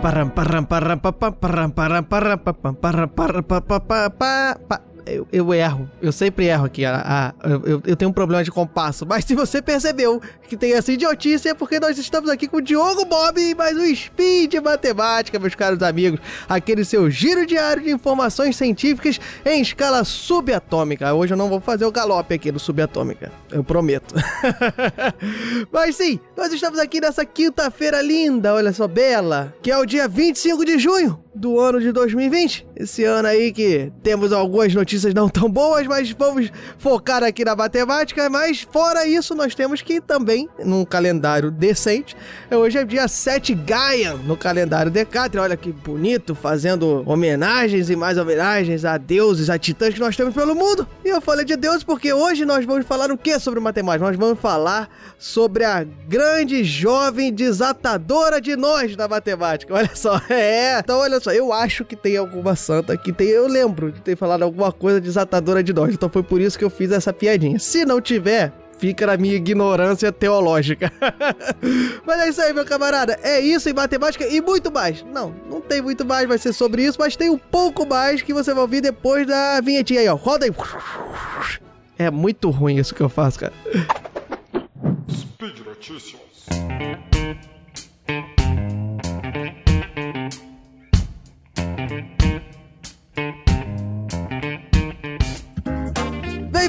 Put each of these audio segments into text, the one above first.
Parram parram parram pa pa parram parram parram pa pa parram parram pa pa pa pa. Eu, eu, erro. Eu sempre erro aqui. A, a, eu, eu, tenho um problema de compasso. Mas se você percebeu que tem essa idiotice, é porque nós estamos aqui com o Diogo Bob e mais um Spin de Matemática, meus caros amigos. Aquele seu giro diário de informações científicas em escala subatômica. Hoje eu não vou fazer o galope aqui no subatômica. Eu prometo. Mas sim, nós estamos aqui nessa quinta-feira linda, olha só, bela, que é o dia 25 de junho do ano de 2020. Esse ano aí que temos algumas notícias não tão boas, mas vamos focar aqui na matemática. Mas fora isso, nós temos que também, num calendário decente, hoje é dia 7 Gaia no calendário Decatria. Olha que bonito, fazendo homenagens e mais homenagens a deuses, a titãs que nós temos pelo mundo. E eu falei de deuses porque hoje nós vamos falar o que sobre matemática? Nós vamos falar sobre a grande jovem desatadora de nós da matemática. Olha só, é. Então, olha só, eu acho que tem alguma santa que tem. Eu lembro de ter falado alguma coisa desatadora de nós. Então foi por isso que eu fiz essa piadinha. Se não tiver, fica na minha ignorância teológica. mas é isso aí, meu camarada. É isso em matemática e muito mais. Não, não tem muito mais, vai ser sobre isso, mas tem um pouco mais que você vai ouvir depois da vinhetinha aí, ó. Roda aí. É muito ruim isso que eu faço, cara. Speed Notícias.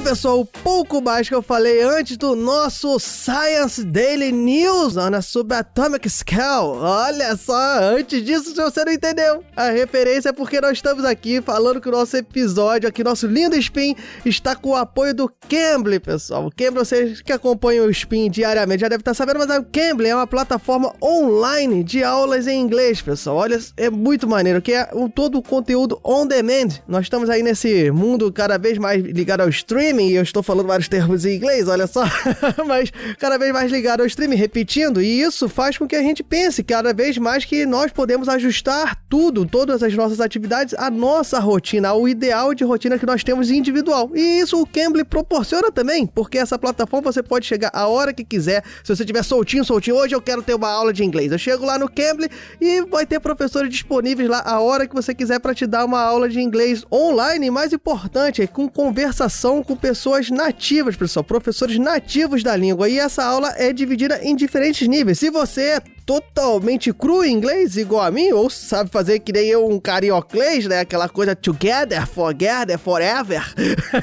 Pessoal, pouco mais que eu falei antes do nosso Science Daily News na Subatomic Scale. Olha só, antes disso, se você não entendeu, a referência é porque nós estamos aqui falando que o nosso episódio aqui, nosso lindo Spin, está com o apoio do Cambly, pessoal. O Cambly, vocês que acompanham o Spin diariamente já devem estar sabendo, mas o Cambly é uma plataforma online de aulas em inglês, pessoal. Olha, é muito maneiro, que é todo o conteúdo on demand. Nós estamos aí nesse mundo cada vez mais ligado ao streaming streaming, e eu estou falando vários termos em inglês, olha só, mas cada vez mais ligado ao streaming, repetindo, e isso faz com que a gente pense cada vez mais que nós podemos ajustar tudo, todas as nossas atividades, a nossa rotina, ao ideal de rotina que nós temos individual. E isso o Cambly proporciona também, porque essa plataforma você pode chegar a hora que quiser, se você tiver soltinho, soltinho, hoje eu quero ter uma aula de inglês, eu chego lá no Cambly e vai ter professores disponíveis lá a hora que você quiser para te dar uma aula de inglês online, mais importante, é com conversação com pessoas nativas, pessoal, professores nativos da língua. E essa aula é dividida em diferentes níveis. Se você totalmente cru em inglês, igual a mim, ou sabe fazer que nem eu um carioclês, né? Aquela coisa together, together, forever.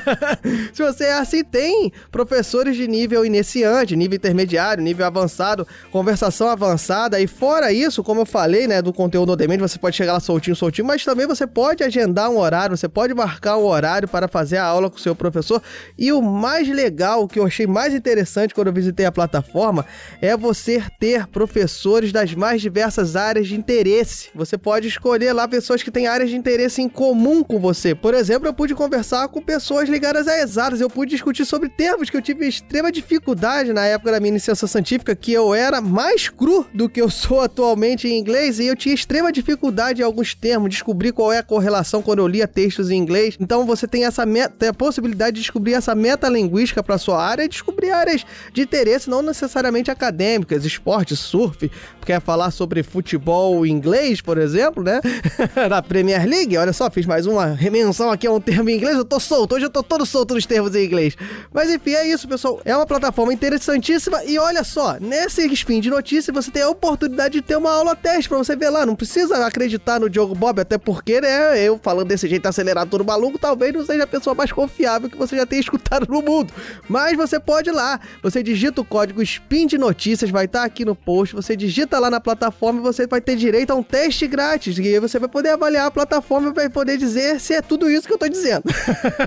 Se você é assim, tem professores de nível iniciante, nível intermediário, nível avançado, conversação avançada. E fora isso, como eu falei, né, do conteúdo demente, você pode chegar lá soltinho, soltinho, mas também você pode agendar um horário, você pode marcar um horário para fazer a aula com o seu professor. E o mais legal, o que eu achei mais interessante quando eu visitei a plataforma, é você ter professores professores das mais diversas áreas de interesse. Você pode escolher lá pessoas que têm áreas de interesse em comum com você. Por exemplo, eu pude conversar com pessoas ligadas a exatas, eu pude discutir sobre termos que eu tive extrema dificuldade na época da minha iniciação científica, que eu era mais cru do que eu sou atualmente em inglês, e eu tinha extrema dificuldade em alguns termos, descobrir qual é a correlação quando eu lia textos em inglês. Então você tem essa meta, tem a possibilidade de descobrir essa metalinguística para sua área e descobrir áreas de interesse não necessariamente acadêmicas, esporte, surf, quer falar sobre futebol inglês, por exemplo, né? da Premier League. Olha só, fiz mais uma remensão aqui a um termo em inglês. Eu tô solto, hoje eu tô todo solto nos termos em inglês. Mas enfim, é isso, pessoal. É uma plataforma interessantíssima. E olha só, nesse spin de notícias você tem a oportunidade de ter uma aula teste pra você ver lá. Não precisa acreditar no Diogo Bob, até porque, né? Eu falando desse jeito acelerado, todo maluco, talvez não seja a pessoa mais confiável que você já tenha escutado no mundo. Mas você pode ir lá. Você digita o código spin de notícias, vai estar tá aqui no post. Você digita digita lá na plataforma e você vai ter direito a um teste grátis. E aí você vai poder avaliar a plataforma e vai poder dizer se é tudo isso que eu tô dizendo.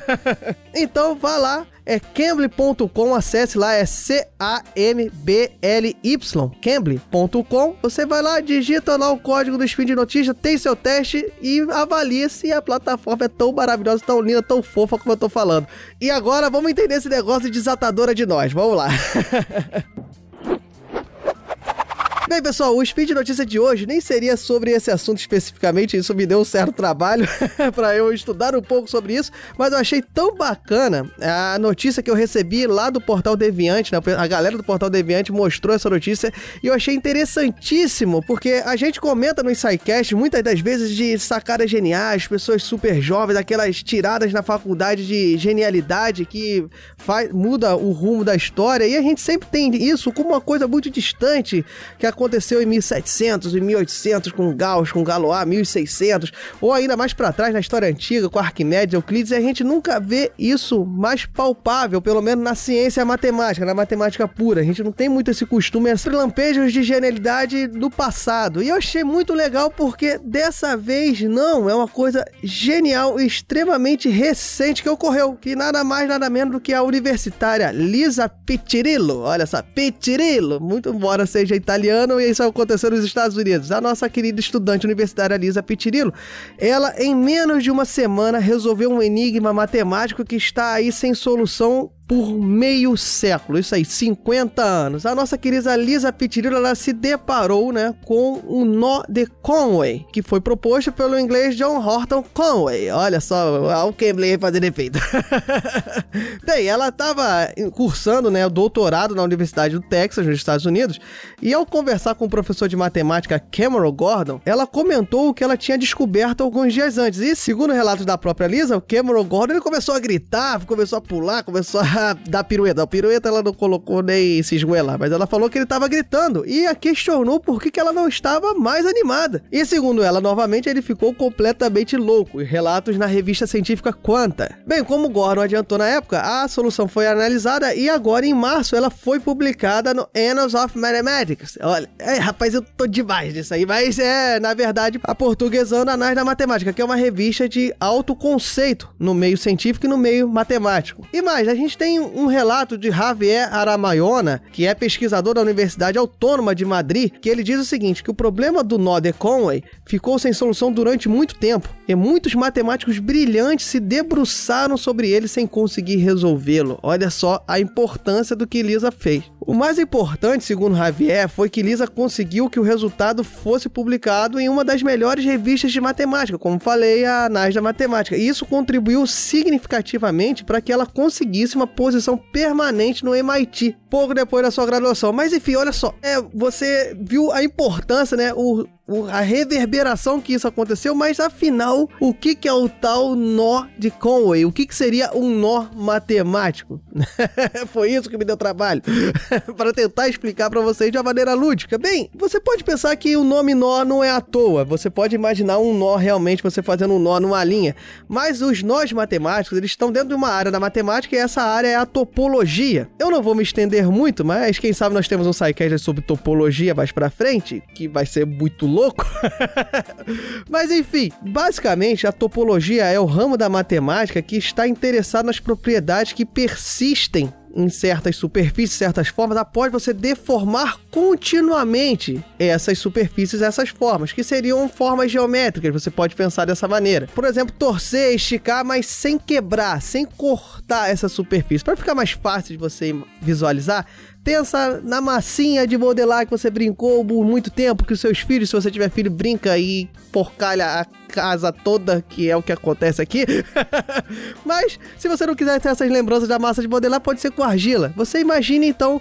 então vá lá, é cambly.com, acesse lá, é C-A-M-B-L-Y, cambly.com. Você vai lá, digita lá o código do Spin de Notícia, tem seu teste e avalia se a plataforma é tão maravilhosa, tão linda, tão fofa como eu tô falando. E agora vamos entender esse negócio de desatadora de nós, vamos lá. Bem, pessoal, o Speed Notícia de hoje nem seria sobre esse assunto especificamente, isso me deu um certo trabalho para eu estudar um pouco sobre isso, mas eu achei tão bacana a notícia que eu recebi lá do Portal Deviante, né? A galera do Portal Deviante mostrou essa notícia e eu achei interessantíssimo, porque a gente comenta no SciCast muitas das vezes de sacadas geniais, pessoas super jovens, aquelas tiradas na faculdade de genialidade que faz, muda o rumo da história, e a gente sempre tem isso como uma coisa muito distante que aconteceu em 1700, em 1800 com Gauss, com Galois, 1600, ou ainda mais para trás na história antiga com Arquimedes, Euclides, e a gente nunca vê isso mais palpável, pelo menos na ciência matemática, na matemática pura. A gente não tem muito esse costume, esses lampejos de genialidade do passado. E eu achei muito legal porque dessa vez não, é uma coisa genial e extremamente recente que ocorreu, que nada mais nada menos do que a universitária Lisa Piccirillo. Olha só, Piccirillo, muito embora seja italiano e isso aconteceu nos Estados Unidos. A nossa querida estudante universitária Lisa Piccirillo, ela em menos de uma semana resolveu um enigma matemático que está aí sem solução por meio século, isso aí, 50 anos. A nossa querida Lisa Pitirillo, ela se deparou, né, com o nó de Conway, que foi proposto pelo inglês John Horton Conway. Olha só, o Cambly fazendo efeito. Bem, ela estava cursando, né, o doutorado na Universidade do Texas, nos Estados Unidos, e ao conversar com o professor de matemática Cameron Gordon, ela comentou o que ela tinha descoberto alguns dias antes. E, segundo relatos da própria Lisa, o Cameron Gordon ele começou a gritar, começou a pular, começou a da, pirueta. A pirueta ela não colocou nem se esgoelar, mas ela falou que ele estava gritando e a questionou por que, que ela não estava mais animada. E segundo ela, novamente, ele ficou completamente louco. Relatos na revista científica Quanta. Bem, como Gordon adiantou na época, a solução foi analisada e agora em março ela foi publicada no Annals of Mathematics. Olha, é, rapaz, eu tô demais disso aí, mas é, na verdade, a portuguesando Anais da Matemática, que é uma revista de alto conceito no meio científico e no meio matemático. E mais, a gente tem um relato de Javier Aramayona, que é pesquisador da Universidade Autônoma de Madrid, que ele diz o seguinte, que o problema do nó de Conway ficou sem solução durante muito tempo, e muitos matemáticos brilhantes se debruçaram sobre ele sem conseguir resolvê-lo. Olha só a importância do que Lisa fez. O mais importante, segundo Javier, foi que Lisa conseguiu que o resultado fosse publicado em uma das melhores revistas de matemática, como falei, a Anais da Matemática. E isso contribuiu significativamente para que ela conseguisse uma posição permanente no MIT, pouco depois da sua graduação. Mas enfim, olha só, é, você viu a importância, né? O, a reverberação que isso aconteceu, mas afinal, o que, que é o tal nó de Conway? O que, que seria um nó matemático? Foi isso que me deu trabalho para tentar explicar para vocês de uma maneira lúdica. Bem, você pode pensar que o nome nó não é à toa. Você pode imaginar um nó realmente você fazendo um nó numa linha, mas os nós matemáticos eles estão dentro de uma área da matemática e essa área é a topologia. Eu não vou me estender muito, mas quem sabe nós temos um sidecast sobre topologia mais para frente, que vai ser muito louco. Mas enfim, basicamente a topologia é o ramo da matemática que está interessado nas propriedades que persistem em certas superfícies, certas formas, após você deformar continuamente essas superfícies, essas formas, que seriam formas geométricas, você pode pensar dessa maneira. Por exemplo, torcer, esticar, mas sem quebrar, sem cortar essa superfície. Para ficar mais fácil de você visualizar, Pensa na massinha de modelar que você brincou por muito tempo, que os seus filhos, se você tiver filho, brinca e porcalha a casa toda, que é o que acontece aqui. Mas, se você não quiser ter essas lembranças da massa de modelar, pode ser com argila. Você imagina, então,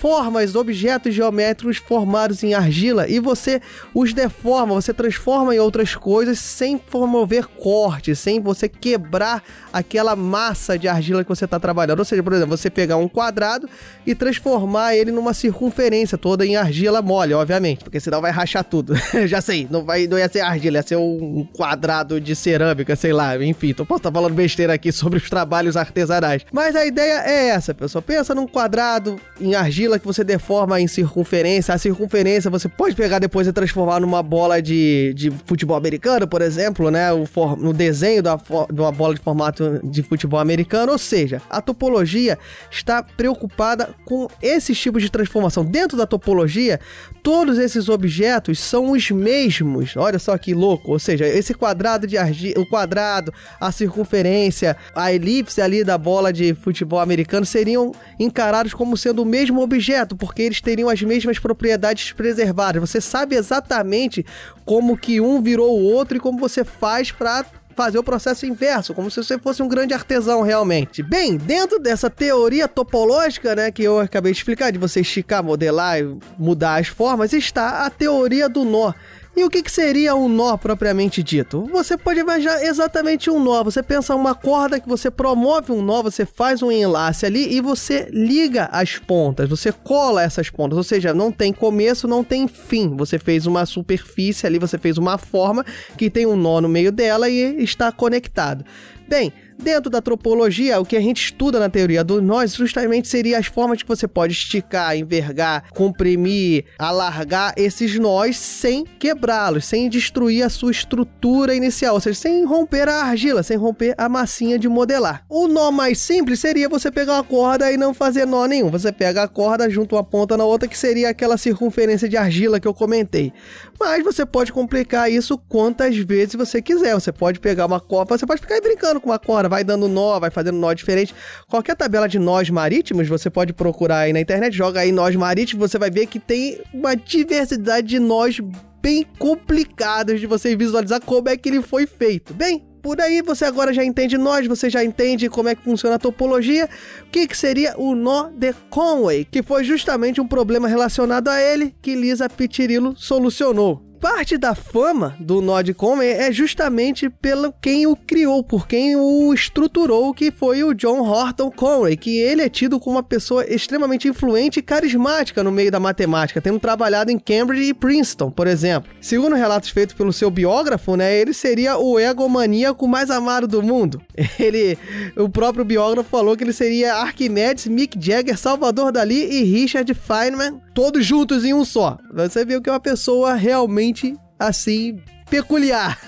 formas, objetos geométricos formados em argila e você os deforma, você transforma em outras coisas sem promover corte, sem você quebrar aquela massa de argila que você está trabalhando. Ou seja, por exemplo, você pegar um quadrado e transformar transformar ele numa circunferência toda em argila mole, obviamente, porque senão vai rachar tudo. Já sei, não, vai, não ia ser argila, ia ser um quadrado de cerâmica, sei lá, enfim, tô, posso estar falando besteira aqui sobre os trabalhos artesanais. Mas a ideia é essa, pessoal. Pensa num quadrado em argila que você deforma em circunferência. A circunferência você pode pegar depois e transformar numa bola de, de futebol americano, por exemplo, né? O for, no desenho da, de uma bola de formato de futebol americano. Ou seja, a topologia está preocupada com esses tipos de transformação dentro da topologia, todos esses objetos são os mesmos. Olha só que louco, ou seja, esse quadrado de argila, o quadrado, a circunferência, a elipse ali da bola de futebol americano seriam encarados como sendo o mesmo objeto, porque eles teriam as mesmas propriedades preservadas. Você sabe exatamente como que um virou o outro e como você faz para fazer o processo inverso, como se você fosse um grande artesão realmente. Bem, dentro dessa teoria topológica, né, que eu acabei de explicar, de você esticar, modelar e mudar as formas, está a teoria do nó. E o que, que, seria um nó propriamente dito? Você pode imaginar exatamente um nó. Você pensa uma corda que você promove um nó, você faz um enlace ali e você liga as pontas, você cola essas pontas. Ou seja, não tem começo, não tem fim. Você fez uma superfície ali, você fez uma forma que tem um nó no meio dela e está conectado. Bem, Dentro da tropologia, o que a gente estuda na teoria dos nós justamente seria as formas que você pode esticar, envergar, comprimir, alargar esses nós sem quebrá-los, sem destruir a sua estrutura inicial, ou seja, sem romper a argila, sem romper a massinha de modelar. O nó mais simples seria você pegar uma corda e não fazer nó nenhum. Você pega a corda, junto uma ponta na outra, que seria aquela circunferência de argila que eu comentei. Mas você pode complicar isso quantas vezes você quiser. Você pode pegar uma corda, você pode ficar brincando com uma corda vai dando nó, vai fazendo nó diferente. Qualquer tabela de nós marítimos, você pode procurar aí na internet, joga aí nós marítimos, você vai ver que tem uma diversidade de nós bem complicados de você visualizar como é que ele foi feito. Bem, por aí você agora já entende nós, você já entende como é que funciona a topologia. O que, que seria o nó de Conway, que foi justamente um problema relacionado a ele que Lisa Pitirilo solucionou. Parte da fama do Nod Comen é justamente pelo quem o criou, por quem o estruturou, que foi o John Horton Conway, que ele é tido como uma pessoa extremamente influente e carismática no meio da matemática, tendo trabalhado em Cambridge e Princeton, por exemplo. Segundo relatos feitos pelo seu biógrafo, né, ele seria o egomaníaco mais amado do mundo. Ele, o próprio biógrafo falou que ele seria Arquimedes, Mick Jagger, Salvador Dali e Richard Feynman, todos juntos em um só. Você viu que é uma pessoa realmente assim peculiar.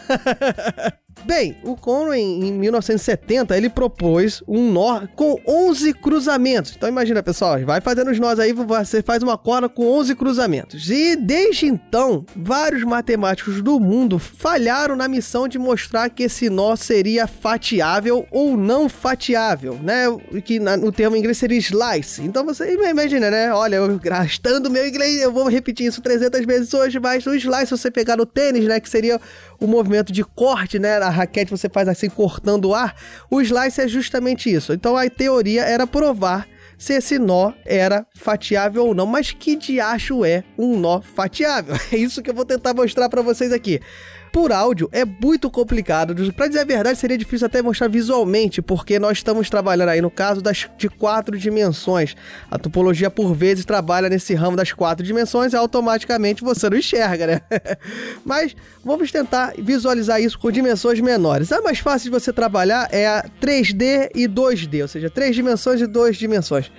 Bem, o Conway em 1970 ele propôs um nó com 11 cruzamentos. Então imagina, pessoal, vai fazendo os nós aí, você faz uma corda com 11 cruzamentos. E desde então, vários matemáticos do mundo falharam na missão de mostrar que esse nó seria fatiável ou não fatiável, né? Que no termo inglês seria slice. Então você imagina, né? Olha, eu gastando meu inglês, eu vou repetir isso 300 vezes hoje, mas o slice, você pegar no tênis, né, que seria o movimento de corte, né? A raquete você faz assim cortando o ar. O slice é justamente isso. Então a teoria era provar se esse nó era fatiável ou não. Mas que diacho é um nó fatiável? É isso que eu vou tentar mostrar para vocês aqui por áudio é muito complicado. Para dizer a verdade, seria difícil até mostrar visualmente, porque nós estamos trabalhando aí no caso das de quatro dimensões. A topologia por vezes trabalha nesse ramo das quatro dimensões e automaticamente você não enxerga, né? Mas vamos tentar visualizar isso com dimensões menores. A mais fácil de você trabalhar é a 3D e 2D, ou seja, três dimensões e duas dimensões.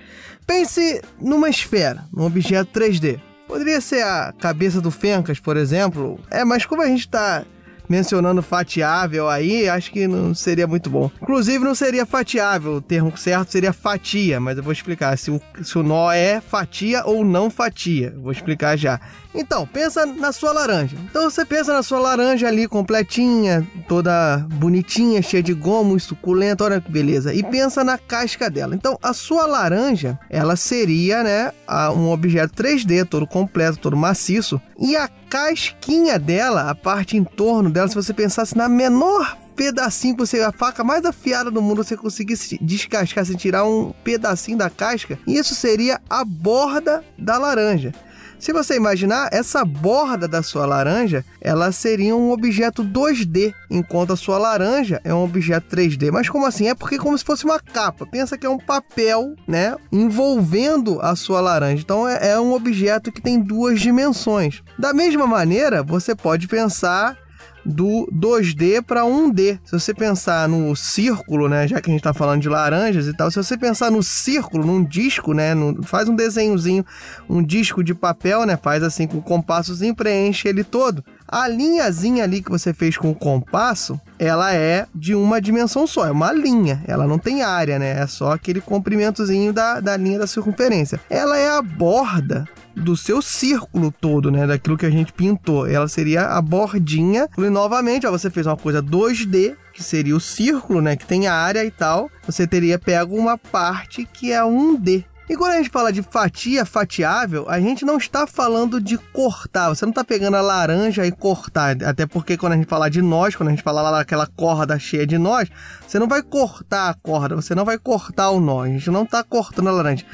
Pense numa esfera, num objeto 3D. Poderia ser a cabeça do Fencas, por exemplo. É, mas como a gente tá mencionando fatiável aí, acho que não seria muito bom. Inclusive, não seria fatiável, o termo certo seria fatia, mas eu vou explicar se o, se o nó é fatia ou não fatia. vou explicar já. Então, pensa na sua laranja. Então você pensa na sua laranja ali completinha, toda bonitinha, cheia de gomos, suculenta, olha que beleza. E pensa na casca dela. Então, a sua laranja, ela seria, né, um objeto 3D, todo completo, todo maciço. E a casquinha dela, a parte em torno dela, se você pensasse na menor pedacinho que você, a faca mais afiada do mundo, você conseguisse descascar, se tirar um pedacinho da casca, isso seria a borda da laranja. Se você imaginar, essa borda da sua laranja, ela seria um objeto 2D, enquanto a sua laranja é um objeto 3D. Mas como assim? É porque como se fosse uma capa. Pensa que é um papel, né, envolvendo a sua laranja. Então é, é um objeto que tem duas dimensões. Da mesma maneira, você pode pensar do 2D para 1D. Se você pensar no círculo, né, já que a gente está falando de laranjas e tal, se você pensar no círculo, num disco, né, no, faz um desenhozinho, um disco de papel, né, faz assim com o compassozinho, preenche ele todo. A linhazinha ali que você fez com o compasso, ela é de uma dimensão só, é uma linha, ela não tem área, né? É só aquele comprimentozinho da, da linha da circunferência. Ela é a borda do seu círculo todo, né? Daquilo que a gente pintou. Ela seria a bordinha. E novamente, ó, você fez uma coisa 2D, que seria o círculo, né? Que tem área e tal. Você teria pego uma parte que é 1D. E quando a gente fala de fatia fatiável, a gente não está falando de cortar. Você não está pegando a laranja e cortar. Até porque quando a gente falar de nós, quando a gente falar lá daquela corda cheia de nós, você não vai cortar a corda, você não vai cortar o nó. A gente não está cortando a laranja.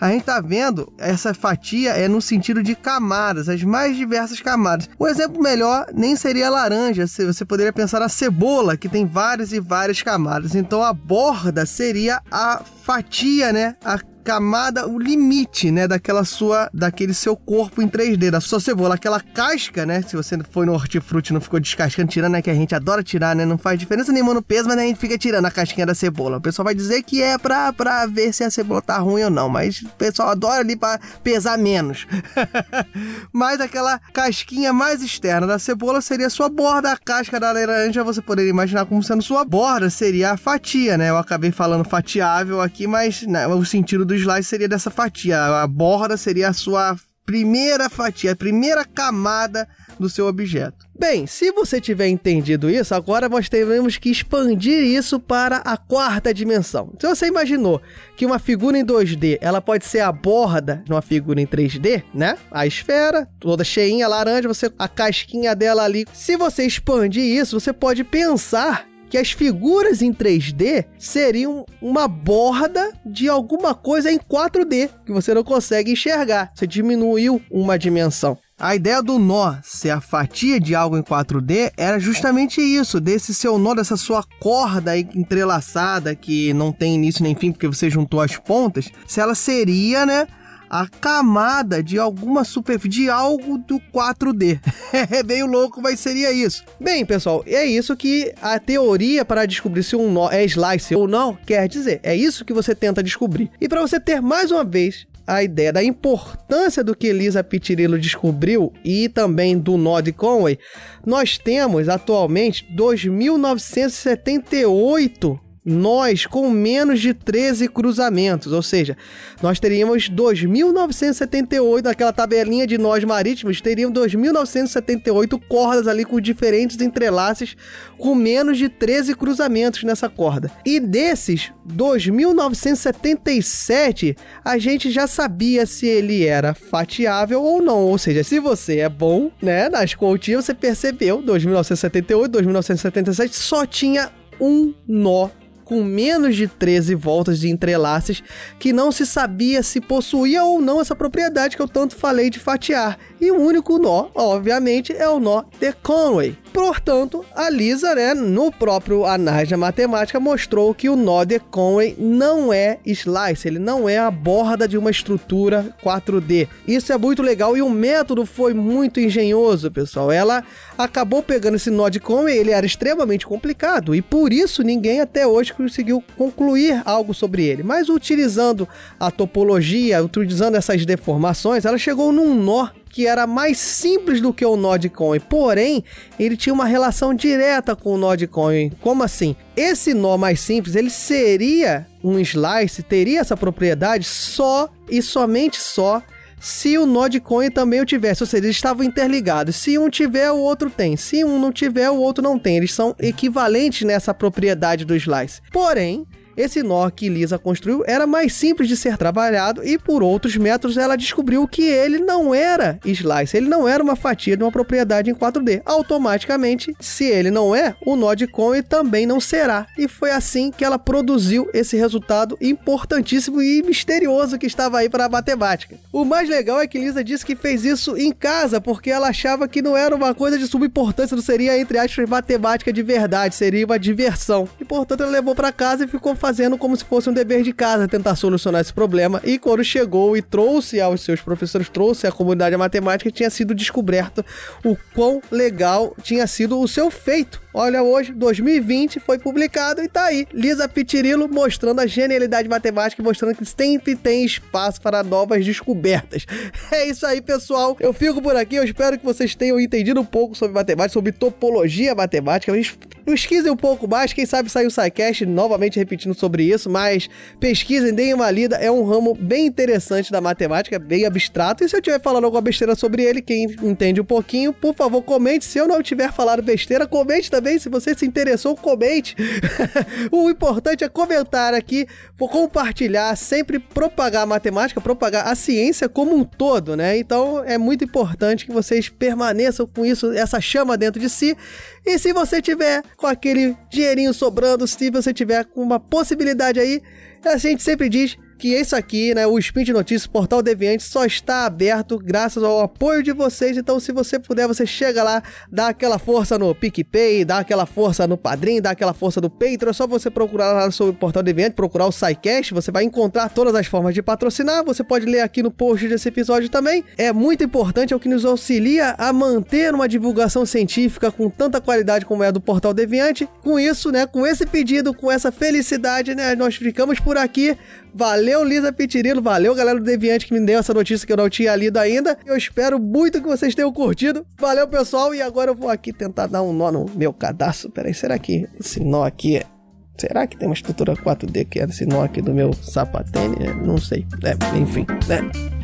A gente está vendo essa fatia é no sentido de camadas, as mais diversas camadas. O exemplo melhor nem seria a laranja, você poderia pensar na cebola, que tem várias e várias camadas. Então a borda seria a fatia, né? A camada, o limite, né, daquela sua, daquele seu corpo em 3D, da sua cebola, aquela casca, né, se você foi no hortifruti não ficou descascando, tirando, né, que a gente adora tirar, né, não faz diferença nenhuma no peso, mas a gente fica tirando a casquinha da cebola. O pessoal vai dizer que é pra, pra ver se a cebola tá ruim ou não, mas o pessoal adora ali pra pesar menos. mas aquela casquinha mais externa da cebola seria sua borda, a casca da laranja você poderia imaginar como sendo sua borda, seria a fatia, né, eu acabei falando fatiável aqui, mas né, o sentido do do slice seria dessa fatia. A borda seria a sua primeira fatia, a primeira camada do seu objeto. Bem, se você tiver entendido isso, agora nós teremos que expandir isso para a quarta dimensão. Se você imaginou que uma figura em 2D, ela pode ser a borda de uma figura em 3D, né? A esfera, toda cheinha, laranja, você a casquinha dela ali. Se você expandir isso, você pode pensar que as figuras em 3D seriam uma borda de alguma coisa em 4D que você não consegue enxergar. Você diminuiu uma dimensão. A ideia do nó ser a fatia de algo em 4D era justamente isso, desse seu nó, dessa sua corda entrelaçada que não tem início nem fim porque você juntou as pontas, se ela seria, né, a camada de alguma superfície, de algo do 4D. é meio louco, mas seria isso. Bem, pessoal, é isso que a teoria para descobrir se um nó é slice ou não quer dizer. É isso que você tenta descobrir. E para você ter mais uma vez a ideia da importância do que Elisa Pitirillo descobriu e também do nó de Conway, nós temos atualmente 2.978 nós com menos de 13 cruzamentos, ou seja, nós teríamos 2.978 naquela tabelinha de nós marítimos, teríamos 2.978 cordas ali com diferentes entrelaces com menos de 13 cruzamentos nessa corda. E desses 2.977, a gente já sabia se ele era fatiável ou não, ou seja, se você é bom, né, nas continhas, você percebeu, 2.978, 2.977 só tinha um nó com menos de 13 voltas de entrelaces que não se sabia se possuía ou não essa propriedade que eu tanto falei de fatiar. E o único nó, obviamente, é o nó de Conway. Portanto, a Lisa, né, no próprio Anais da Matemática, mostrou que o nó de Conway não é slice, ele não é a borda de uma estrutura 4D. Isso é muito legal e o método foi muito engenhoso, pessoal. Ela acabou pegando esse nó de Conway, ele era extremamente complicado e por isso ninguém até hoje conseguiu concluir algo sobre ele. Mas utilizando a topologia, utilizando essas deformações, ela chegou num nó que era mais simples do que o Conway, porém, ele tinha uma relação direta com o Conway. Como assim? Esse nó mais simples, ele seria um slice, teria essa propriedade só e somente só se o Conway também o tivesse, ou seja, eles estavam interligados. Se um tiver, o outro tem. Se um não tiver, o outro não tem. Eles são equivalentes nessa propriedade do slice. Porém, esse nó que Lisa construiu era mais simples de ser trabalhado e por outros métodos ela descobriu que ele não era slice, ele não era uma fatia de uma propriedade em 4D. Automaticamente, se ele não é, o nó de Conway também não será. E foi assim que ela produziu esse resultado importantíssimo e misterioso que estava aí para a matemática. O mais legal é que Lisa disse que fez isso em casa porque ela achava que não era uma coisa de subimportância, não seria entre aspas matemática de verdade, seria uma diversão. E portanto ela levou para casa e ficou fazendo como se fosse um dever de casa tentar solucionar esse problema. E quando chegou e trouxe aos seus professores, trouxe à comunidade matemática, tinha sido descoberto o quão legal tinha sido o seu feito. Olha, hoje, 2020, foi publicado e tá aí. Lisa Pitirilo mostrando a genialidade matemática e mostrando que sempre tem espaço para novas descobertas. É isso aí, pessoal. Eu fico por aqui. Eu espero que vocês tenham entendido um pouco sobre matemática, sobre topologia matemática. Pesquisem um pouco mais. Quem sabe sair o SciCast novamente repetindo sobre isso. Mas pesquisem, deem uma lida. É um ramo bem interessante da matemática, bem abstrato. E se eu estiver falando alguma besteira sobre ele, quem entende um pouquinho, por favor, comente. Se eu não tiver falado besteira, comente também. Se você se interessou, comente. o importante é comentar aqui, compartilhar, sempre propagar a matemática, propagar a ciência como um todo, né? Então é muito importante que vocês permaneçam com isso, essa chama dentro de si. E se você tiver com aquele dinheirinho sobrando, se você tiver com uma possibilidade aí, a gente sempre diz que isso aqui, né, o Spin de Notícias, Portal Deviante, só está aberto graças ao apoio de vocês. Então, se você puder, você chega lá, dá aquela força no PicPay, dá aquela força no Padrim, dá aquela força no Patreon. É só você procurar lá sobre o Portal Deviante, procurar o SciCast, você vai encontrar todas as formas de patrocinar. Você pode ler aqui no post desse episódio também. É muito importante, é o que nos auxilia a manter uma divulgação científica com tanta qualidade como é a do Portal Deviante. Com isso, né, com esse pedido, com essa felicidade, né, nós ficamos por aqui. Valeu, Lisa Pitirilo. Valeu, galera do Deviante, que me deu essa notícia que eu não tinha lido ainda. Eu espero muito que vocês tenham curtido. Valeu, pessoal. E agora eu vou aqui tentar dar um nó no meu cadastro. Peraí, será que esse nó aqui é. Será que tem uma estrutura 4D que é esse nó aqui do meu sapatênis? Não sei. É, enfim, né?